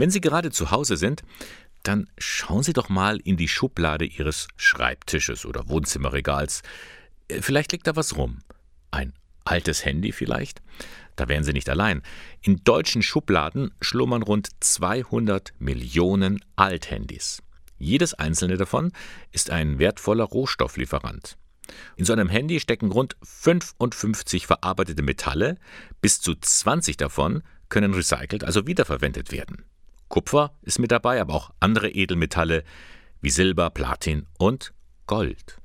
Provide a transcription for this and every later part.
Wenn Sie gerade zu Hause sind, dann schauen Sie doch mal in die Schublade Ihres Schreibtisches oder Wohnzimmerregals. Äh, vielleicht liegt da was rum. Ein altes Handy vielleicht? Da wären Sie nicht allein. In deutschen Schubladen schlummern rund 200 Millionen Althandys. Jedes einzelne davon ist ein wertvoller Rohstofflieferant. In so einem Handy stecken rund 55 verarbeitete Metalle, bis zu 20 davon können recycelt, also wiederverwendet werden. Kupfer ist mit dabei, aber auch andere Edelmetalle wie Silber, Platin und Gold.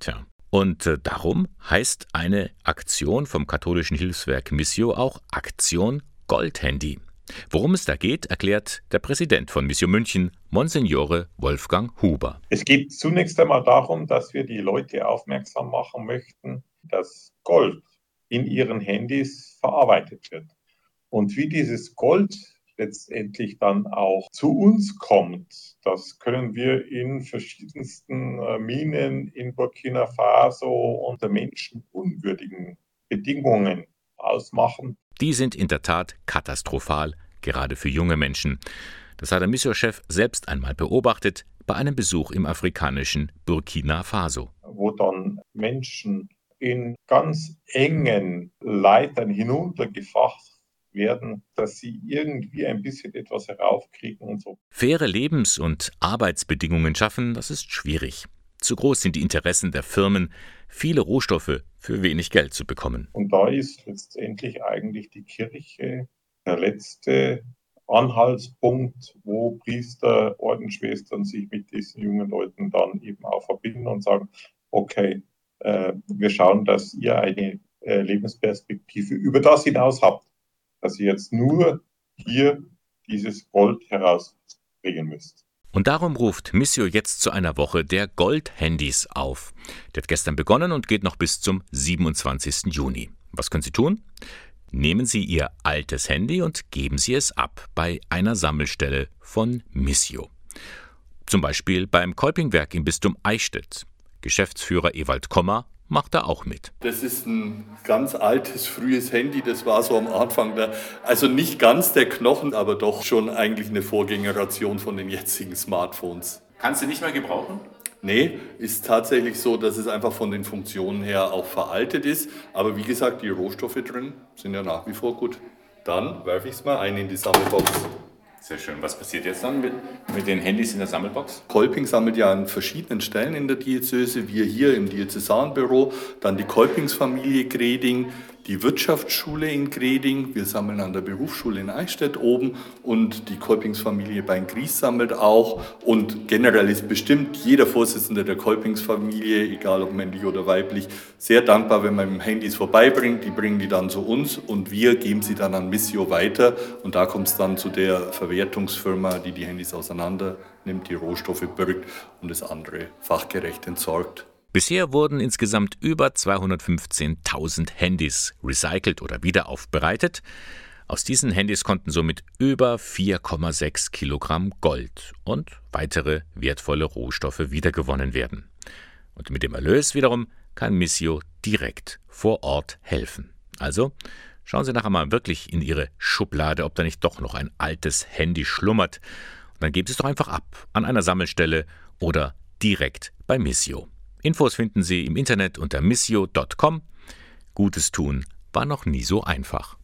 Tja, und äh, darum heißt eine Aktion vom katholischen Hilfswerk Missio auch Aktion Goldhandy. Worum es da geht, erklärt der Präsident von Missio München, Monsignore Wolfgang Huber. Es geht zunächst einmal darum, dass wir die Leute aufmerksam machen möchten, dass Gold in ihren Handys verarbeitet wird. Und wie dieses Gold letztendlich dann auch zu uns kommt. Das können wir in verschiedensten äh, Minen in Burkina Faso unter menschenunwürdigen Bedingungen ausmachen. Die sind in der Tat katastrophal, gerade für junge Menschen. Das hat der Missionschef selbst einmal beobachtet bei einem Besuch im afrikanischen Burkina Faso. Wo dann Menschen in ganz engen Leitern hinuntergefacht werden, dass sie irgendwie ein bisschen etwas heraufkriegen und so. Faire Lebens- und Arbeitsbedingungen schaffen, das ist schwierig. Zu groß sind die Interessen der Firmen, viele Rohstoffe für wenig Geld zu bekommen. Und da ist letztendlich eigentlich die Kirche der letzte Anhaltspunkt, wo Priester, Ordensschwestern sich mit diesen jungen Leuten dann eben auch verbinden und sagen, okay, äh, wir schauen, dass ihr eine äh, Lebensperspektive über das hinaus habt, dass ihr jetzt nur hier dieses Gold herausbringen müsst. Und darum ruft Missio jetzt zu einer Woche der Gold-Handys auf. Der hat gestern begonnen und geht noch bis zum 27. Juni. Was können Sie tun? Nehmen Sie Ihr altes Handy und geben Sie es ab bei einer Sammelstelle von Missio. Zum Beispiel beim Kolpingwerk im Bistum Eichstätt. Geschäftsführer Ewald Kommer macht er auch mit. Das ist ein ganz altes, frühes Handy, das war so am Anfang, der, also nicht ganz der Knochen, aber doch schon eigentlich eine Vorgängeration von den jetzigen Smartphones. Kannst du nicht mehr gebrauchen? Nee, ist tatsächlich so, dass es einfach von den Funktionen her auch veraltet ist. Aber wie gesagt, die Rohstoffe drin sind ja nach wie vor gut. Dann werfe ich es mal ein in die Sammelbox. Sehr schön. Was passiert jetzt dann mit, mit den Handys in der Sammelbox? Kolping sammelt ja an verschiedenen Stellen in der Diözese. Wir hier im Diözesanbüro, dann die Kolpingsfamilie Greding, die Wirtschaftsschule in Greding, wir sammeln an der Berufsschule in Eichstätt oben und die Kolpingsfamilie bei Gries sammelt auch. Und generell ist bestimmt jeder Vorsitzende der Kolpingsfamilie, egal ob männlich oder weiblich, sehr dankbar, wenn man Handys vorbeibringt. Die bringen die dann zu uns und wir geben sie dann an Missio weiter. Und da kommt es dann zu der Verwertungsfirma, die die Handys auseinander nimmt, die Rohstoffe birgt und das andere fachgerecht entsorgt. Bisher wurden insgesamt über 215.000 Handys recycelt oder wiederaufbereitet. Aus diesen Handys konnten somit über 4,6 Kilogramm Gold und weitere wertvolle Rohstoffe wiedergewonnen werden. Und mit dem Erlös wiederum kann Missio direkt vor Ort helfen. Also schauen Sie nachher mal wirklich in Ihre Schublade, ob da nicht doch noch ein altes Handy schlummert. Und dann geben Sie es doch einfach ab an einer Sammelstelle oder direkt bei Missio. Infos finden Sie im Internet unter missio.com. Gutes tun war noch nie so einfach.